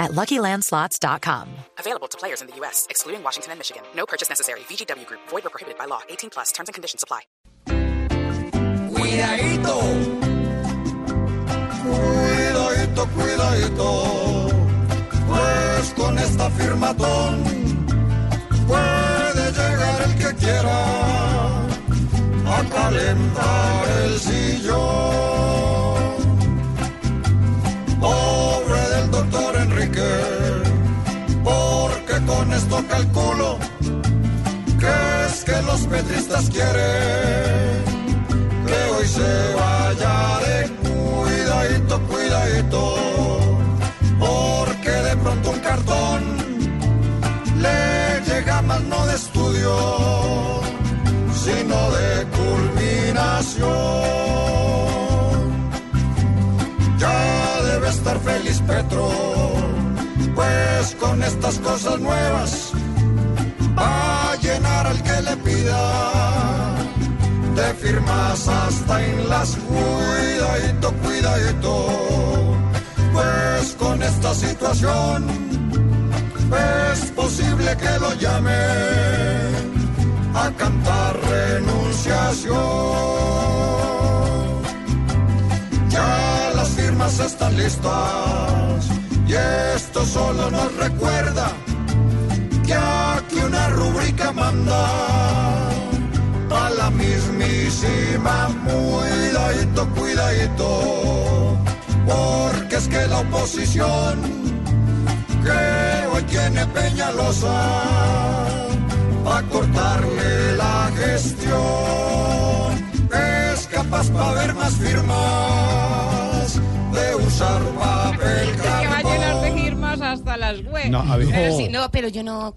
at LuckyLandSlots.com. Available to players in the U.S., excluding Washington and Michigan. No purchase necessary. VGW Group. Void or prohibited by law. 18 plus. Terms and conditions apply. Cuidadito. Cuidadito, cuidadito. Pues con esta firmatón puede llegar el que quiera a calentar el sillón. Con esto calculo. Que es que los petristas quieren que hoy se vaya de cuidadito, cuidadito, porque de pronto un cartón le llega más no de estudio, sino de culminación. Ya debe estar feliz Petro, pues con estas cosas nuevas va a llenar al que le pida. De firmas hasta en las cuidadito, cuidadito, pues con esta situación es posible que lo llame a cantar renunciación. Ya las firmas están listas y esto solo nos recuerda que aquí una rúbrica manda a la mismísima cuidadito, cuidadito, porque es que la oposición que hoy tiene Peñalosa a cortarle la gestión es capaz para ver más firmas de usar papel hasta las web. No, a ver. Pero sí, no, pero yo no